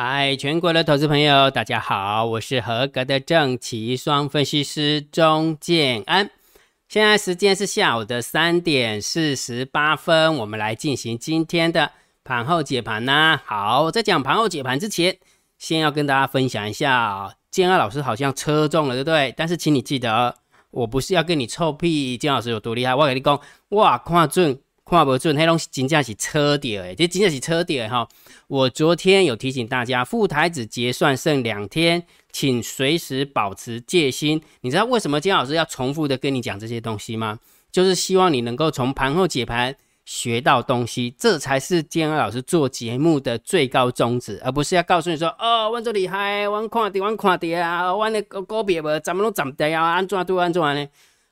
嗨，全国的投资朋友，大家好，我是合格的正奇双分析师钟建安。现在时间是下午的三点四十八分，我们来进行今天的盘后解盘呢。好，在讲盘后解盘之前，先要跟大家分享一下，建安老师好像车中了，对不对？但是请你记得，我不是要跟你臭屁，建老师有多厉害，我跟你讲，哇，看准。看不准，黑龙真正是车底诶，这真正是车底哈。我昨天有提醒大家，副台子结算剩两天，请随时保持戒心。你知道为什么金老师要重复的跟你讲这些东西吗？就是希望你能够从盘后解盘学到东西，这才是金老师做节目的最高宗旨，而不是要告诉你说哦，我这厉害，我看跌，我看跌啊，我那个股票怎么拢涨跌啊，安怎都安怎呢？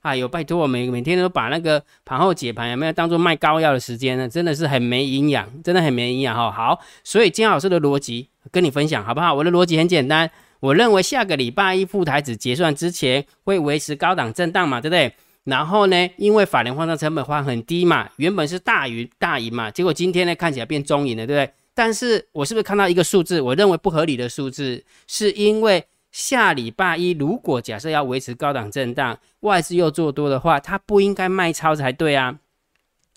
哎呦，拜托我每每天都把那个盘后解盘有没有当做卖膏药的时间呢？真的是很没营养，真的很没营养哈。好，所以金老师的逻辑跟你分享好不好？我的逻辑很简单，我认为下个礼拜一副台子结算之前会维持高档震荡嘛，对不对？然后呢，因为法人换仓成本换很低嘛，原本是大于大赢嘛，结果今天呢看起来变中盈了，对不对？但是我是不是看到一个数字？我认为不合理的数字，是因为。下礼拜一，如果假设要维持高档震荡，外资又做多的话，它不应该卖超才对啊。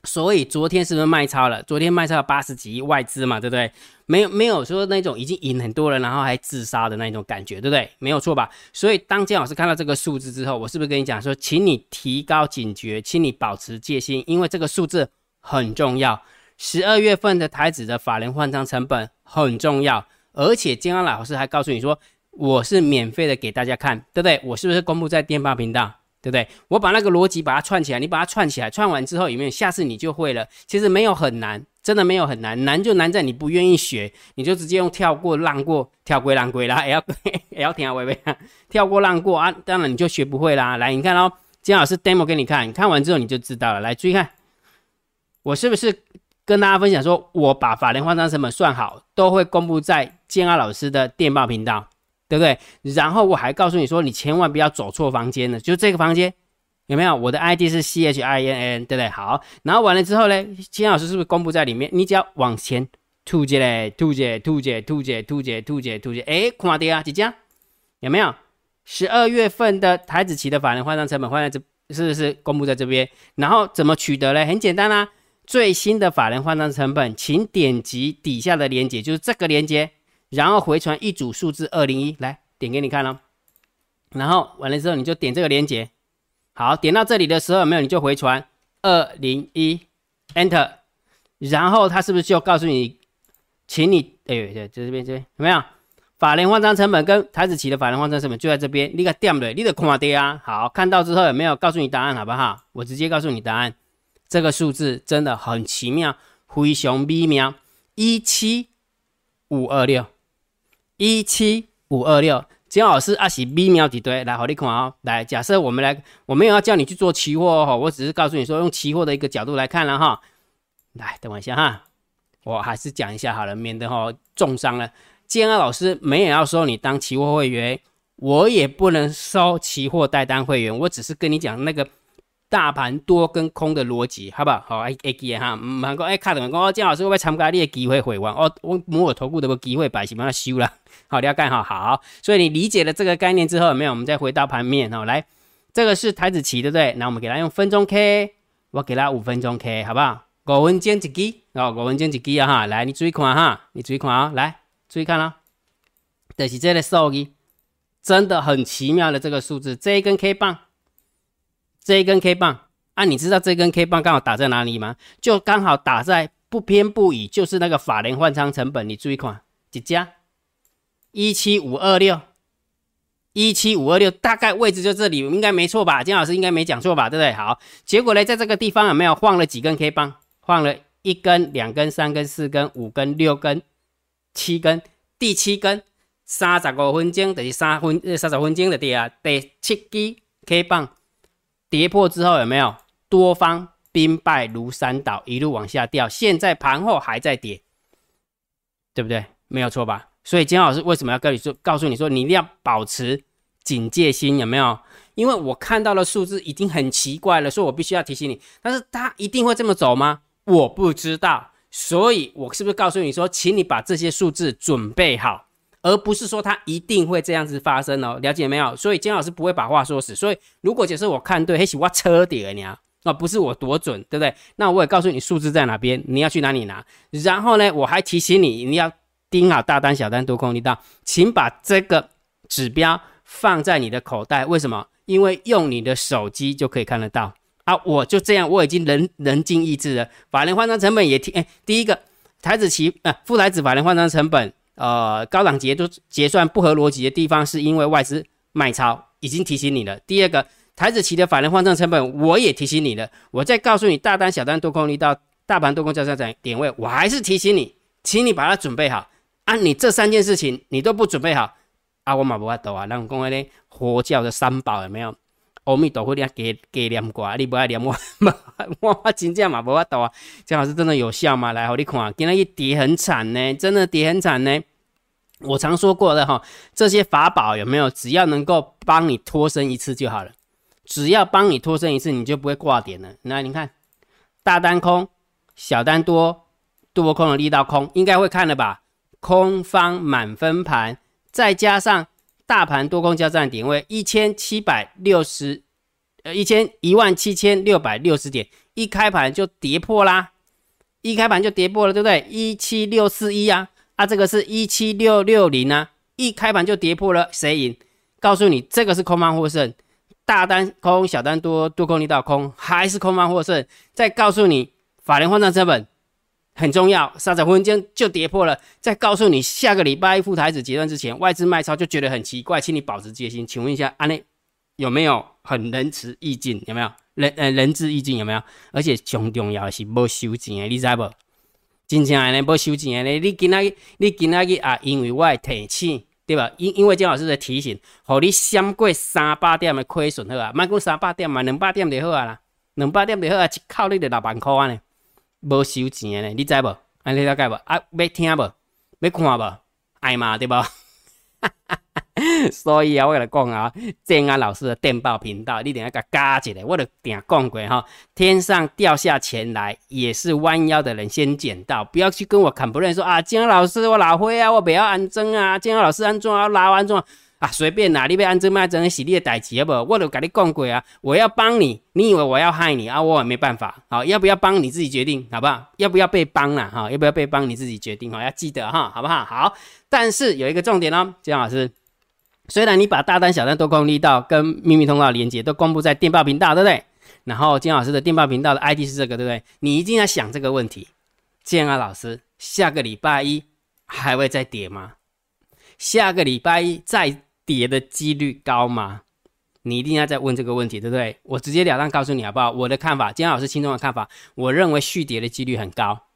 所以昨天是不是卖超了？昨天卖超了八十几亿外资嘛，对不对？没有没有说那种已经赢很多人，然后还自杀的那种感觉，对不对？没有错吧？所以当姜老师看到这个数字之后，我是不是跟你讲说，请你提高警觉，请你保持戒心，因为这个数字很重要。十二月份的台子的法人换仓成本很重要，而且姜老师还告诉你说。我是免费的给大家看，对不对？我是不是公布在电报频道，对不对？我把那个逻辑把它串起来，你把它串起来，串完之后有没有？下次你就会了。其实没有很难，真的没有很难，难就难在你不愿意学，你就直接用跳过、浪过、跳过、浪过啦，也要也要听啊，微微跳过、浪过啊，当然你就学不会啦。来，你看哦，金老师 demo 给你看，你看完之后你就知道了。来，注意看，我是不是跟大家分享说，我把法联换仓成本算好，都会公布在建安老师的电报频道。对不对？然后我还告诉你说，你千万不要走错房间了，就这个房间有没有？我的 ID 是 C H I N N，对不对？好，然后完了之后呢，金老师是不是公布在里面？你只要往前吐姐嘞，吐姐，吐姐，吐姐，吐姐，吐姐，吐姐，哎，看到啊，姐姐有没有？十二月份的台子期的法人换算成本换在这，是不是公布在这边？然后怎么取得嘞？很简单啦，最新的法人换算成本，请点击底下的链接，就是这个链接。然后回传一组数字二零一来点给你看了，然后完了之后你就点这个连接，好，点到这里的时候有没有你就回传二零一，Enter，然后他是不是就告诉你，请你哎对，在这边这边有没有？法人换仓成本跟台子期的法人换仓成本就在这边，你个点的，你得看的啊。好，看到之后有没有告诉你答案好不好？我直接告诉你答案，这个数字真的很奇妙，非常微妙，一七五二六。一七五二六，金老师阿喜 B 秒几堆来，好你看哦。来，假设我们来，我没有要叫你去做期货哦，我只是告诉你说用期货的一个角度来看了哈。来，等我一下哈，我还是讲一下好了，免得哈重伤了。建安老师没有要收你当期货会员，我也不能收期货代单会员，我只是跟你讲那个。大盘多跟空的逻辑，好不好？好，会记哈，唔通讲哎，卡等讲哦，姜老师会不会参加你的机会会员？哦，我摩尔投顾的机会摆什么修了？好，了解哈，好。所以你理解了这个概念之后，有没有？我们再回到盘面哦，来，这个是台子棋，对不对？那我们给它用分钟 K，我给它五分钟 K，好不好？五分钟一支，哦，五分钟一支啊哈，来，你注意看哈，你注意看啊，来，注意看啦，就是这个数字，真的很奇妙的这个数字，这一根 K 棒。这一根 K 棒啊，你知道这根 K 棒刚好打在哪里吗？就刚好打在不偏不倚，就是那个法人换仓成本。你注意看，几家？一七五二六，一七五二六，大概位置就这里，应该没错吧？金老师应该没讲错吧？对不对？好，结果呢，在这个地方有没有晃了几根 K 棒？晃了一根、两根、三根、四根、五根、六根、七根，第七根三十五分钟等于三分三十分钟的跌啊，第七根 K 棒。跌破之后有没有多方兵败如山倒，一路往下掉？现在盘后还在跌，对不对？没有错吧？所以金老师为什么要跟你说，告诉你说，你一定要保持警戒心，有没有？因为我看到的数字已经很奇怪了，所以我必须要提醒你。但是它一定会这么走吗？我不知道。所以我是不是告诉你说，请你把这些数字准备好，而不是说它一定会这样子发生哦？了解没有？所以金老师不会把话说死。所以如果假设我看对，嘿，是我车底你啊，那不是我多准，对不对？那我也告诉你数字在哪边，你要去哪里拿。然后呢，我还提醒你，你要盯好大单、小单、多空力道，请把这个指标放在你的口袋。为什么？因为用你的手机就可以看得到。啊，我就这样，我已经人人尽意志了。法人换仓成本也提，哎，第一个台子期呃，副台子法人换仓成本，呃，高档结都结算不合逻辑的地方，是因为外资卖超，已经提醒你了。第二个台子期的法人换仓成本，我也提醒你了。我再告诉你，大单小单多空力到大盘多空交叉点点位，我还是提醒你，请你把它准备好。啊，你这三件事情你都不准备好，啊，我马不法抖啊，让公安呢佛教的三宝有没有？阿弥陀佛，你加加念过，你不爱念我，我我真正嘛无法度啊！姜老师真的有效吗？来，好你看，今天一跌很惨呢，真的跌很惨呢。我常说过的哈，这些法宝有没有？只要能够帮你脱身一次就好了，只要帮你脱身一次，你就不会挂点了。那你看，大单空，小单多，多空的力道空，应该会看了吧？空方满分盘，再加上。大盘多空交战点位一千七百六十，呃，一千一万七千六百六十点，一开盘就跌破啦，一开盘就跌破了，对不对？一七六四一啊，啊，这个是一七六六零啊，一开盘就跌破了，谁赢？告诉你，这个是空方获胜，大单空，小单多，多空力道空，还是空方获胜？再告诉你，法人换算成本。很重要，三十分钟就跌破了。再告诉你，下个礼拜一副台子结算之前，外资卖超就觉得很奇怪，请你保持戒心。请问一下，安内有没有很仁慈义尽？有没有仁呃仁至义尽？有没有？而且最重要的是无收钱的，你知不？真正的无收钱的，你今仔你今仔日啊，因为我提醒，对吧？因因为姜老师的提醒，互你闪过三百点的亏损好啊，莫讲三百点嘛，两百点就好啊啦，两百点就好啊，一口你就六万块安尼。无收钱诶，你知无？安你了解无？啊，要听无？要看无？爱嘛对无？所以啊，我甲你讲啊，建安老师的电报频道，你定要甲加一个。我著定讲过哈，天上掉下钱来，也是弯腰的人先捡到。不要去跟我砍不认说啊，建安老师我老灰啊，我不要安装啊，建安老师安装啊，拉安装。啊随便啦，你要安怎卖怎洗你的代志好不？我都跟你讲过啊，我要帮你，你以为我要害你啊？我也没办法，好，要不要帮你自己决定，好不好？要不要被帮了哈？要不要被帮你自己决定哈？要记得哈，好不好？好，但是有一个重点哦，金老师，虽然你把大单、小单多空力道跟秘密通道连接都公布在电报频道，对不对？然后金老师的电报频道的 ID 是这个，对不对？你一定要想这个问题，建啊老师，下个礼拜一还会再跌吗？下个礼拜一再？跌的几率高吗？你一定要再问这个问题，对不对？我直截了当告诉你好不好？我的看法，金老师心中的看法，我认为续跌的几率很高。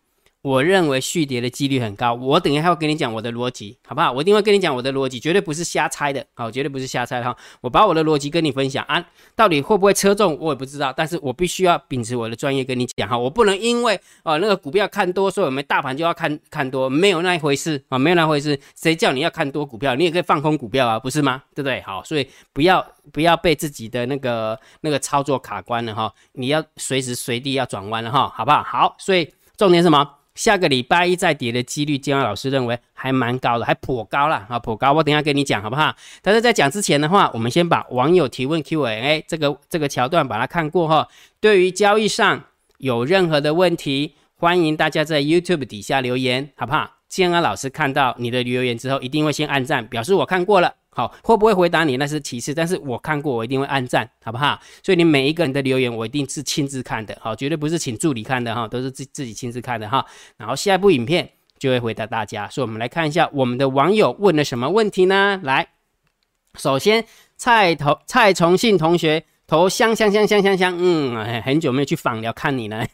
我认为续跌的几率很高，我等一下会跟你讲我的逻辑，好不好？我一定会跟你讲我的逻辑，绝对不是瞎猜的，好，绝对不是瞎猜哈。我把我的逻辑跟你分享啊，到底会不会车中我也不知道，但是我必须要秉持我的专业跟你讲哈，我不能因为啊那个股票看多，所以我们大盘就要看看多，没有那一回事啊，没有那回事，谁叫你要看多股票，你也可以放空股票啊，不是吗？对不对？好，所以不要不要被自己的那个那个操作卡关了哈，你要随时随地要转弯了哈，好不好？好，所以重点什么？下个礼拜一再跌的几率，金安老师认为还蛮高的，还颇高了啊，颇高。我等下跟你讲好不好？但是在讲之前的话，我们先把网友提问 Q&A 这个这个桥段把它看过哈。对于交易上有任何的问题，欢迎大家在 YouTube 底下留言，好不好？建安老师看到你的留言之后，一定会先按赞，表示我看过了。好，会不会回答你那是其次，但是我看过，我一定会按赞，好不好？所以你每一个人的留言，我一定是亲自看的，好，绝对不是请助理看的哈，都是自自己亲自看的哈。然后下一部影片就会回答大家，所以我们来看一下我们的网友问了什么问题呢？来，首先蔡同蔡崇信同学投香香香香香香，嗯，很久没有去访聊看你了。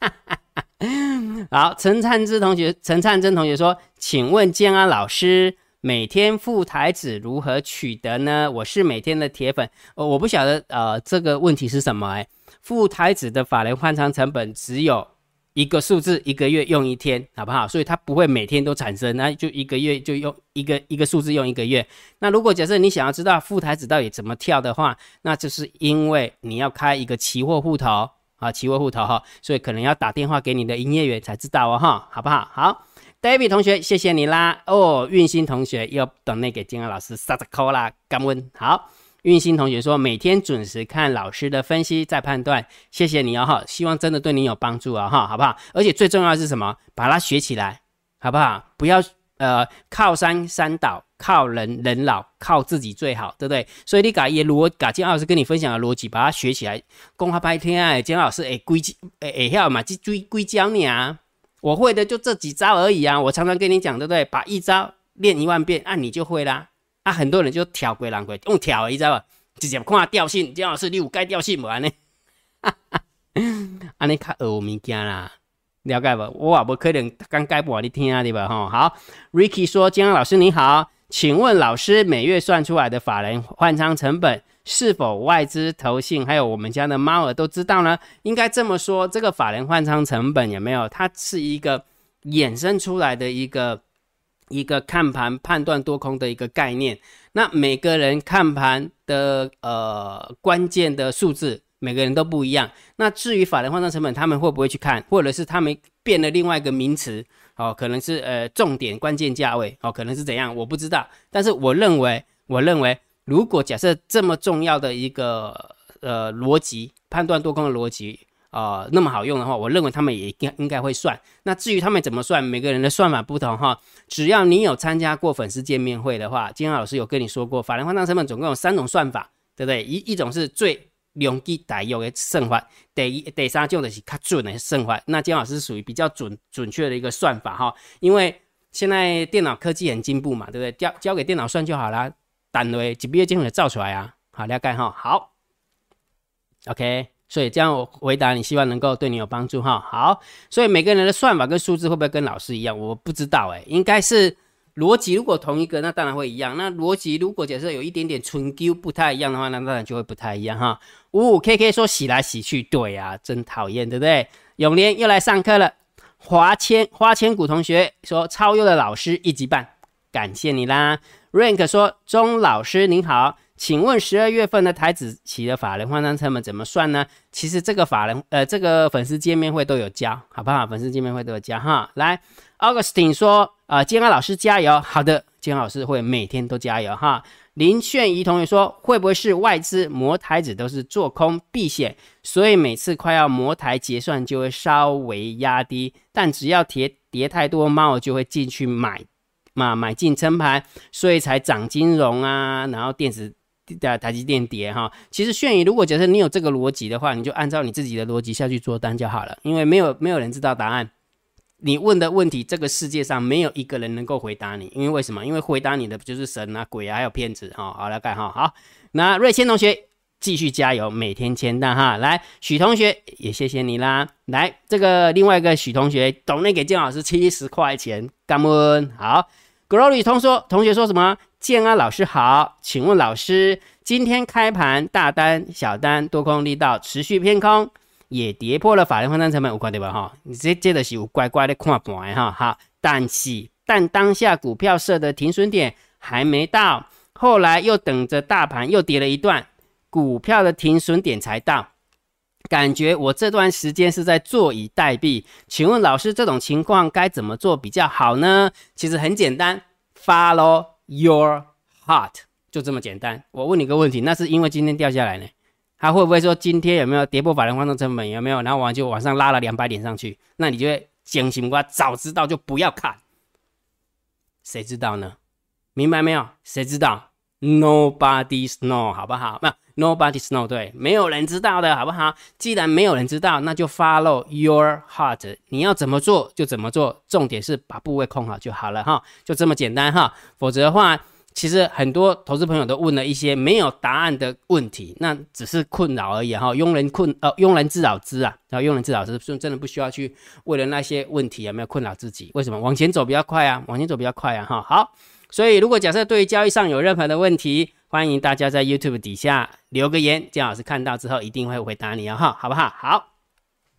好，陈灿之同学，陈灿真同学说，请问建安老师。每天副台子如何取得呢？我是每天的铁粉，呃，我不晓得，呃，这个问题是什么？哎，副台子的法人换仓成本只有一个数字，一个月用一天，好不好？所以它不会每天都产生，那就一个月就用一个一个数字用一个月。那如果假设你想要知道副台子到底怎么跳的话，那就是因为你要开一个期货户头，啊，期货户头哈，所以可能要打电话给你的营业员才知道哦哈，好不好？好，David 同学，谢谢你啦。哦，运心同学又等那给金安老师撒着扣啦，感恩。好，运心同学说每天准时看老师的分析再判断，谢谢你哦哈，希望真的对你有帮助啊哈，好不好？而且最重要的是什么？把它学起来，好不好？不要呃靠山山倒。靠人人老，靠自己最好，对不对？所以你把也逻，把姜老师跟你分享的逻辑，把它学起来。公话白天啊，金老师诶，规诶诶，晓嘛？就追归教你啊。我会的就这几招而已啊。我常常跟你讲，对不对？把一招练一万遍，啊，你就会啦。啊，很多人就挑鬼狼鬼，用挑，你知道吧？直接看调性，姜老师你有该调性无安尼？安尼较学物件啦。了解不？我也不可能刚改不完你听啊，对吧？吼，好，Ricky 说，姜老师你好。请问老师，每月算出来的法人换仓成本是否外资、投信，还有我们家的猫儿都知道呢？应该这么说，这个法人换仓成本有没有？它是一个衍生出来的一个一个看盘判断多空的一个概念。那每个人看盘的呃关键的数字，每个人都不一样。那至于法人换仓成本，他们会不会去看，或者是他们变了另外一个名词？哦，可能是呃重点关键价位哦，可能是怎样，我不知道。但是我认为，我认为，如果假设这么重要的一个呃逻辑判断多空的逻辑啊那么好用的话，我认为他们也应应该会算。那至于他们怎么算，每个人的算法不同哈。只要你有参加过粉丝见面会的话，金老师有跟你说过，法人换仓成本总共有三种算法，对不对？一一种是最容易大用的算法，第一、第三种就是较准的算法。那金老师属于比较准准确的一个算法哈，因为现在电脑科技很进步嘛，对不对？交交给电脑算就好啦，单位几毕业就能造出来啊。好，了解哈。好，OK，所以这样我回答你，希望能够对你有帮助哈。好，所以每个人的算法跟数字会不会跟老师一样？我不知道哎，应该是。逻辑如果同一个，那当然会一样。那逻辑如果假设有一点点纯 Q 不太一样的话，那当然就会不太一样哈。五五 K K 说洗来洗去，对啊，真讨厌，对不对？永年又来上课了。华千花千骨同学说超优的老师一级半，感谢你啦。Rank 说钟老师您好，请问十二月份的台子期的法人换仓成本怎么算呢？其实这个法人呃这个粉丝见面会都有教，好不好？粉丝见面会都有教哈。来，Augustine 说。啊，健康老师加油！好的，健康老师会每天都加油哈。林炫怡同学说，会不会是外资磨台子都是做空避险，所以每次快要磨台结算就会稍微压低，但只要跌跌太多，猫就会进去买嘛，买进撑盘，所以才涨金融啊，然后电子的台积电跌哈。其实炫宇，如果假设你有这个逻辑的话，你就按照你自己的逻辑下去做单就好了，因为没有没有人知道答案。你问的问题，这个世界上没有一个人能够回答你，因为为什么？因为回答你的就是神啊、鬼啊，还有骗子哈。好，来看哈，好，那瑞谦同学继续加油，每天签单哈。来，许同学也谢谢你啦。来，这个另外一个许同学，懂内给建老师七十块钱，感恩。好，Glory 同说同学说什么？建安老师好，请问老师，今天开盘大单、小单、多空力道持续偏空。也跌破了法人换仓成本五块对吧？哈，你这接的是有乖乖的看盘哈。好，但是但当下股票设的停损点还没到，后来又等着大盘又跌了一段，股票的停损点才到，感觉我这段时间是在坐以待毙。请问老师，这种情况该怎么做比较好呢？其实很简单，Follow your heart，就这么简单。我问你个问题，那是因为今天掉下来呢？他会不会说今天有没有跌破法人换仓成本？有没有？然后完就往上拉了两百点上去，那你就会惊醒我，早知道就不要看。谁知道呢？明白没有？谁知道 Nobody's know，好不好？没有 Nobody's know，对，没有人知道的好不好？既然没有人知道，那就 Follow your heart，你要怎么做就怎么做，重点是把部位控好就好了哈，就这么简单哈。否则的话。其实很多投资朋友都问了一些没有答案的问题，那只是困扰而已哈。庸人困呃，庸人自扰之啊，然后庸人自扰之，真真的不需要去为了那些问题有没有困扰自己？为什么往前走比较快啊？往前走比较快啊哈。好，所以如果假设对于交易上有任何的问题，欢迎大家在 YouTube 底下留个言，姜老师看到之后一定会回答你哦哈，好不好？好，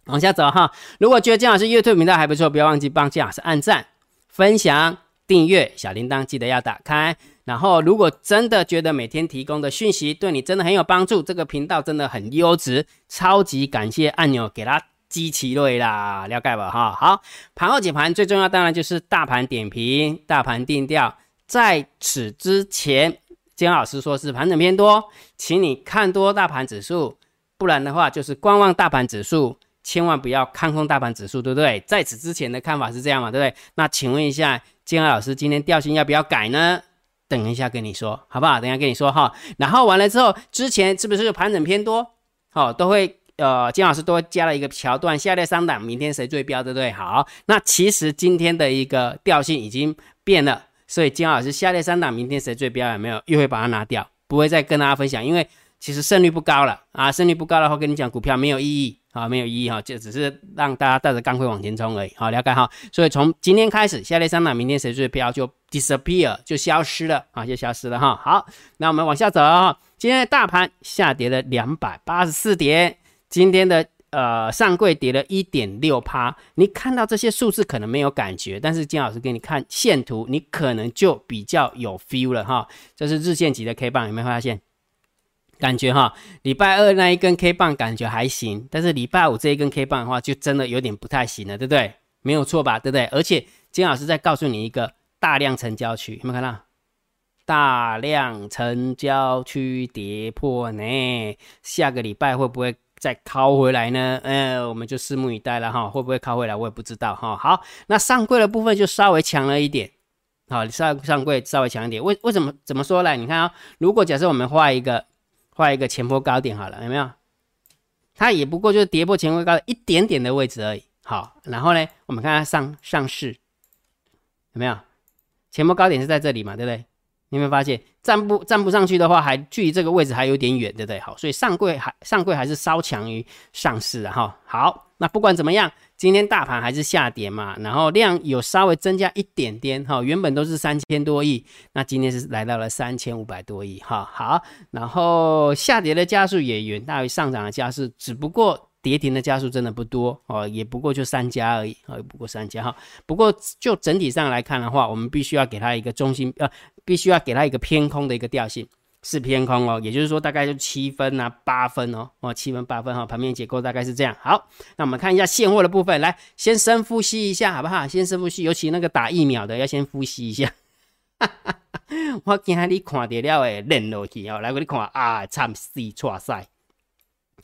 往下走哈。如果觉得姜老师 YouTube 频道还不错，不要忘记帮姜老师按赞、分享、订阅，小铃铛记得要打开。然后如果真的觉得每天提供的讯息对你真的很有帮助，这个频道真的很优质，超级感谢按钮给它激起来啦，了解吧哈？好，盘后解盘最重要当然就是大盘点评、大盘定调。在此之前，金老师说是盘整偏多，请你看多大盘指数，不然的话就是观望大盘指数。千万不要看空大盘指数，对不对？在此之前的看法是这样嘛，对不对？那请问一下，金老师，今天调性要不要改呢？等一下跟你说，好不好？等一下跟你说哈。然后完了之后，之前是不是盘整偏多？好，都会呃，金老师都加了一个桥段，下列三档明天谁最标，对不对？好，那其实今天的一个调性已经变了，所以金老师下列三档明天谁最标有没有？又会把它拿掉，不会再跟大家分享，因为其实胜率不高了啊，胜率不高的话，跟你讲股票没有意义。啊，没有意义哈，就只是让大家带着钢盔往前冲而已。好，了解哈。所以从今天开始，下列三档明天谁最标就 disappear 就消失了啊，就消失了哈。好，那我们往下走。今天的大盘下跌了两百八十四点，今天的呃上柜跌了一点六趴。你看到这些数字可能没有感觉，但是金老师给你看线图，你可能就比较有 feel 了哈。这是日线级的 K 棒，有没有发现？感觉哈，礼拜二那一根 K 棒感觉还行，但是礼拜五这一根 K 棒的话，就真的有点不太行了，对不对？没有错吧，对不对？而且金老师在告诉你一个大量成交区，有没有看到？大量成交区跌破呢？下个礼拜会不会再靠回来呢？呃，我们就拭目以待了哈，会不会靠回来我也不知道哈。好，那上柜的部分就稍微强了一点，好，上上柜稍微强一点，为为什么？怎么说呢？你看啊，如果假设我们画一个。画一个前波高点好了，有没有？它也不过就是跌破前波高一点点的位置而已。好，然后呢，我们看它上上市有没有？前波高点是在这里嘛，对不对？你有没有发现站不站不上去的话，还距离这个位置还有点远，对不对？好，所以上柜还上柜还是稍强于上市的哈。好，那不管怎么样。今天大盘还是下跌嘛，然后量有稍微增加一点点哈，原本都是三千多亿，那今天是来到了三千五百多亿哈。好，然后下跌的加速也远大于上涨的加速，只不过跌停的加数真的不多哦，也不过就三家而已啊，不过三家哈。不过就整体上来看的话，我们必须要给它一个中心呃，必须要给它一个偏空的一个调性。是偏空哦，也就是说大概就七分啊八分哦，哦七分八分哈，盘面结构大概是这样。好，那我们看一下现货的部分，来先深呼吸一下好不好？先深呼吸，尤其那个打疫苗的要先呼吸一下。我今天你看得了诶，冷落去哦，来我你看啊，惨死错赛，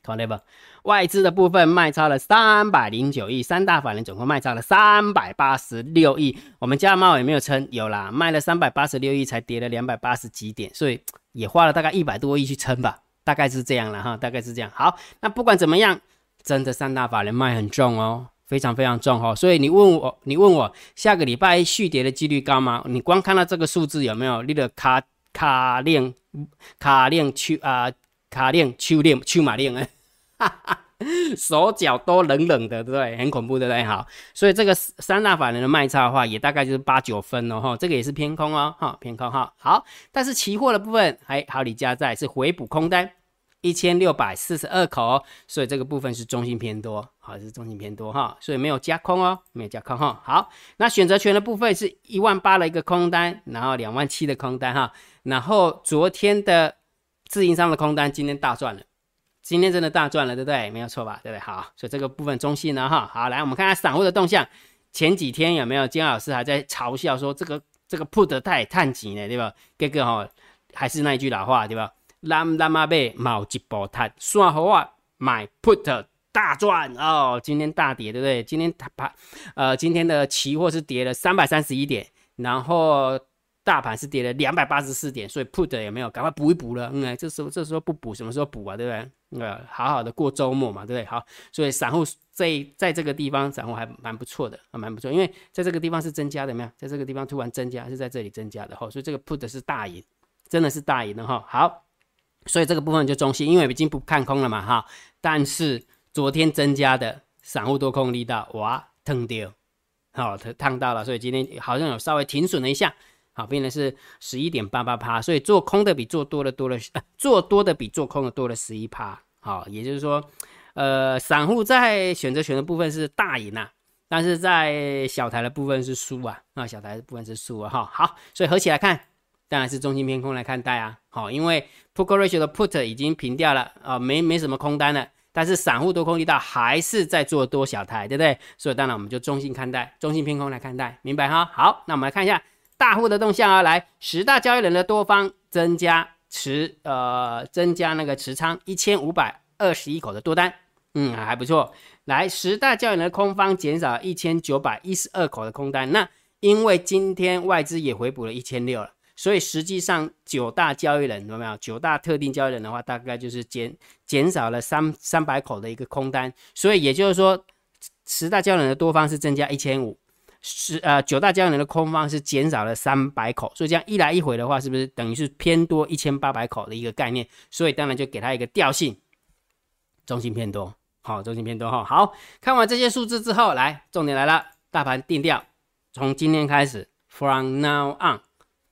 看到不？外资的部分卖超了三百零九亿，三大法人总共卖超了三百八十六亿。我们家猫有没有撑？有啦，卖了三百八十六亿，才跌了两百八十几点，所以也花了大概一百多亿去撑吧，大概是这样了哈，大概是这样。好，那不管怎么样，真的三大法人卖很重哦，非常非常重哦。所以你问我，你问我下个礼拜续跌的几率高吗？你光看到这个数字有没有？你的卡卡链卡链秋啊，卡链秋链秋马链哎。手脚都冷冷的，对不对？很恐怖，对不对？好，所以这个三大法人的卖差的话，也大概就是八九分哦，哈，这个也是偏空哦，哈，偏空哈。好，但是期货的部分还好，李家在是回补空单一千六百四十二口，所以这个部分是中性偏多，好，是中性偏多哈，所以没有加空哦，没有加空哈。好，那选择权的部分是一万八的一个空单，然后两万七的空单哈，然后昨天的自营商的空单今天大赚了。今天真的大赚了，对不对？没有错吧？对不对？好，所以这个部分中性呢，哈，好，来我们看看散户的动向。前几天有没有金老师还在嘲笑说这个这个 put 太探级呢，对吧？这个哈还是那一句老话，对吧？蓝蓝马贝毛一波探，算好啊，买 put 大赚哦。今天大跌，对不对？今天它把呃今天的期货是跌了三百三十一点，然后。大盘是跌了两百八十四点，所以 put 有没有赶快补一补了？嗯，这时候这时候不补，什么时候补啊？对不对？呃，好好的过周末嘛，对不对？好，所以散户在在这个地方，散户还蛮不错的，还蛮不错，因为在这个地方是增加的，没有？在这个地方突然增加，是在这里增加的哈，所以这个 put 是大赢，真的是大赢的哈。好，所以这个部分就中性，因为已经不看空了嘛哈。但是昨天增加的散户多空力道，哇，烫掉，好，烫到了，所以今天好像有稍微停损了一下。好，变成是十一点八八趴，所以做空的比做多的多了，做多的比做空的多了十一趴。好，也就是说，呃，散户在选择权的部分是大赢啊，但是在小台的部分是输啊，那小台的部分是输啊。哈，好，所以合起来看，当然是中性偏空来看待啊。好，因为 put ratio 的 put 已经平掉了啊，没没什么空单了。但是散户多空力道还是在做多小台，对不对？所以当然我们就中性看待，中性偏空来看待，明白哈？好，那我们来看一下大户的动向啊，来十大交易人的多方增加持呃增加那个持仓一千五百二十一口的多单，嗯还不错。来十大交易人的空方减少一千九百一十二口的空单，那因为今天外资也回补了一千六了。所以实际上九大交易人有没有？九大特定交易人的话，大概就是减减少了三三百口的一个空单。所以也就是说，十大交易人的多方是增加一千五，十呃九大交易人的空方是减少了三百口。所以这样一来一回的话，是不是等于是偏多一千八百口的一个概念？所以当然就给它一个调性，中心偏多。好，中心偏多哈。好看完这些数字之后，来重点来了，大盘定调，从今天开始，from now on。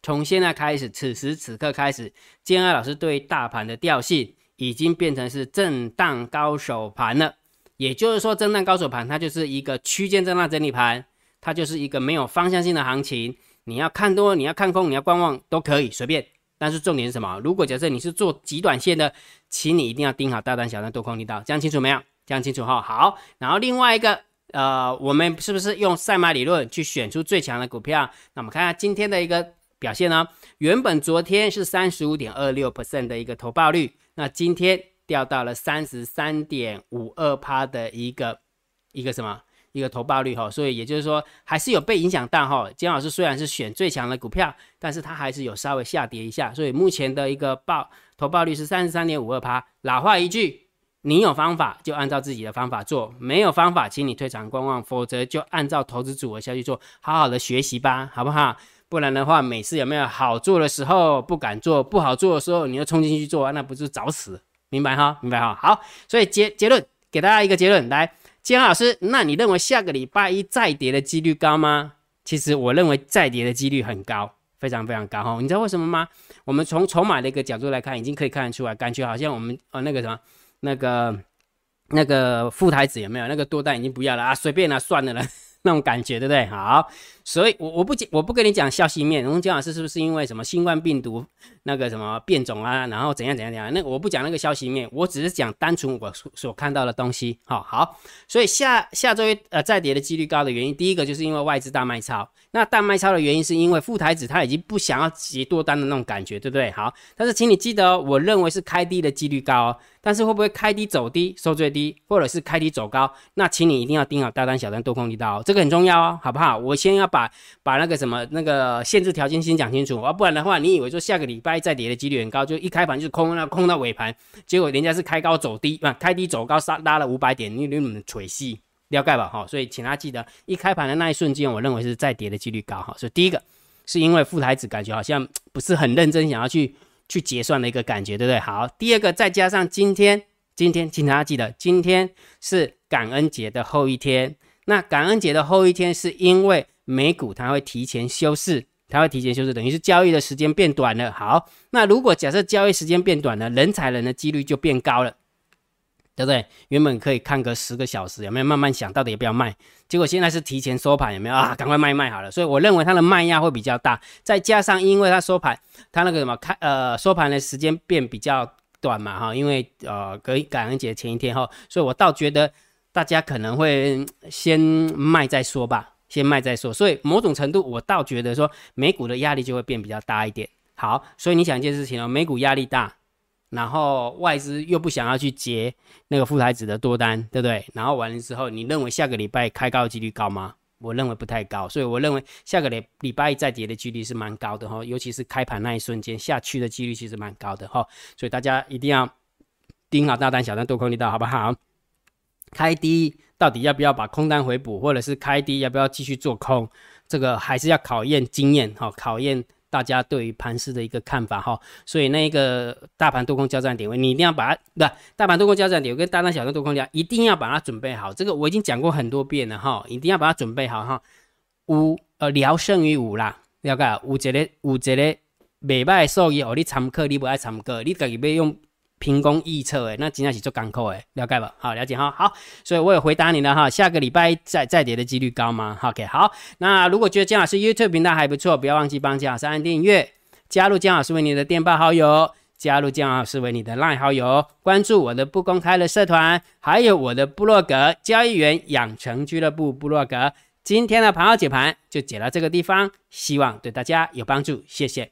从现在开始，此时此刻开始，建安老师对大盘的调性已经变成是震荡高手盘了。也就是说，震荡高手盘它就是一个区间震荡整理盘，它就是一个没有方向性的行情。你要看多，你要看空，你要观望都可以随便。但是重点是什么？如果假设你是做极短线的，请你一定要盯好大单、小单、多空力道，讲清楚没有？讲清楚哈。好，然后另外一个，呃，我们是不是用赛马理论去选出最强的股票？那我们看下今天的一个。表现呢？原本昨天是三十五点二六 percent 的一个投报率，那今天掉到了三十三点五二趴的一个一个什么一个投报率哈，所以也就是说还是有被影响到哈。金老师虽然是选最强的股票，但是它还是有稍微下跌一下，所以目前的一个报投报率是三十三点五二趴。老话一句，你有方法就按照自己的方法做，没有方法请你退场观望，否则就按照投资组合下去做，好好的学习吧，好不好？不然的话，每次有没有好做的时候不敢做，不好做的时候你又冲进去做，那不是找死？明白哈？明白哈？好，所以结结论给大家一个结论，来，金老师，那你认为下个礼拜一再跌的几率高吗？其实我认为再跌的几率很高，非常非常高哈。你知道为什么吗？我们从筹码的一个角度来看，已经可以看得出来，感觉好像我们呃那个什么那个那个副台子有没有那个多单已经不要了啊？随便了，算了了。那种感觉对不对？好，所以我我不讲，我不跟你讲消息面。我们姜老师是不是因为什么新冠病毒那个什么变种啊，然后怎样怎样怎样？那我不讲那个消息面，我只是讲单纯我所所看到的东西。好好，所以下下周一呃再跌的几率高的原因，第一个就是因为外资大卖超。那大卖超的原因是因为副台子他已经不想要接多单的那种感觉，对不对？好，但是请你记得哦，我认为是开低的几率高哦。但是会不会开低走低收最低，或者是开低走高？那请你一定要盯好大单、小单、多空力道，这个很重要哦，好不好？我先要把把那个什么那个限制条件先讲清楚，啊，不然的话，你以为说下个礼拜再跌的几率很高，就一开盘就是空，那空到尾盘，结果人家是开高走低，啊，开低走高杀拉了五百点，你你们垂细了解吧？哈，所以请大家记得，一开盘的那一瞬间，我认为是再跌的几率高哈。所以第一个是因为副台子感觉好像不是很认真，想要去。去结算的一个感觉，对不对？好，第二个再加上今天，今天请大家记得，今天是感恩节的后一天。那感恩节的后一天，是因为美股它会提前休市，它会提前休市，等于是交易的时间变短了。好，那如果假设交易时间变短了，人踩人的几率就变高了。对不对？原本可以看个十个小时，有没有慢慢想到底要不要卖？结果现在是提前收盘，有没有啊？赶快卖卖好了。所以我认为它的卖压会比较大，再加上因为它收盘，它那个什么开呃收盘的时间变比较短嘛哈，因为呃隔感恩节前一天哈，所以我倒觉得大家可能会先卖再说吧，先卖再说。所以某种程度我倒觉得说美股的压力就会变比较大一点。好，所以你想一件事情哦，美股压力大。然后外资又不想要去接那个副台子的多单，对不对？然后完了之后，你认为下个礼拜开高的几率高吗？我认为不太高，所以我认为下个礼礼拜一再跌的几率是蛮高的哈，尤其是开盘那一瞬间下去的几率其实蛮高的哈，所以大家一定要盯好大单、小单、多空力道，好不好？开低到底要不要把空单回补，或者是开低要不要继续做空？这个还是要考验经验哈，考验。大家对于盘势的一个看法哈，所以那个大盘多空交战点位，你一定要把它，不，大盘多空交战点位跟大单小单多空交，一定要把它准备好。这个我已经讲过很多遍了哈，一定要把它准备好哈。五呃，聊胜于无啦，了解？有一个有一个未歹数据哦，你参考，你不爱参考，你自己要用。凭空预测诶，那今天是做港口诶，了解吧？好，了解哈。好，所以我有回答你了哈。下个礼拜再再跌的几率高吗？OK，好。那如果觉得姜老师 YouTube 频道还不错，不要忘记帮姜老师按订阅，加入姜老师为你的电报好友，加入姜老师为你的 LINE 好友，关注我的不公开的社团，还有我的部落格交易员养成俱乐部部落格。今天的盘号解盘就解到这个地方，希望对大家有帮助，谢谢，